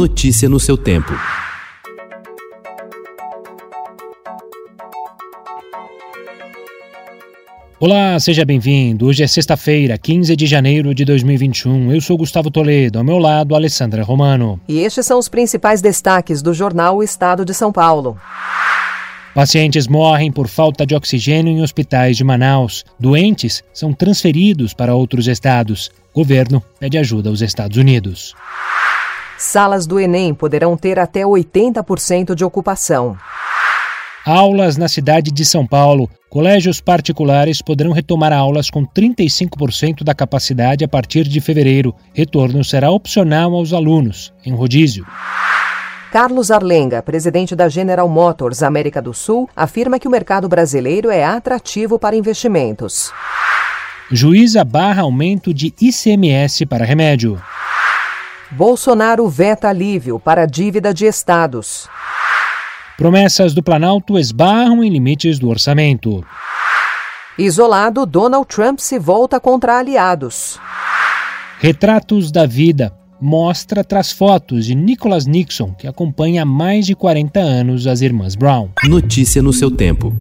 Notícia no seu tempo. Olá, seja bem-vindo. Hoje é sexta-feira, 15 de janeiro de 2021. Eu sou Gustavo Toledo, ao meu lado, Alessandra Romano. E estes são os principais destaques do jornal O Estado de São Paulo. Pacientes morrem por falta de oxigênio em hospitais de Manaus. Doentes são transferidos para outros estados. Governo pede ajuda aos Estados Unidos. Salas do Enem poderão ter até 80% de ocupação. Aulas na cidade de São Paulo. Colégios particulares poderão retomar aulas com 35% da capacidade a partir de fevereiro. Retorno será opcional aos alunos, em rodízio. Carlos Arlenga, presidente da General Motors América do Sul, afirma que o mercado brasileiro é atrativo para investimentos. Juíza barra aumento de ICMS para remédio. Bolsonaro veta alívio para dívida de estados. Promessas do Planalto esbarram em limites do orçamento. Isolado, Donald Trump se volta contra aliados. Retratos da vida mostra traz fotos de Nicholas Nixon, que acompanha há mais de 40 anos as irmãs Brown. Notícia no seu tempo.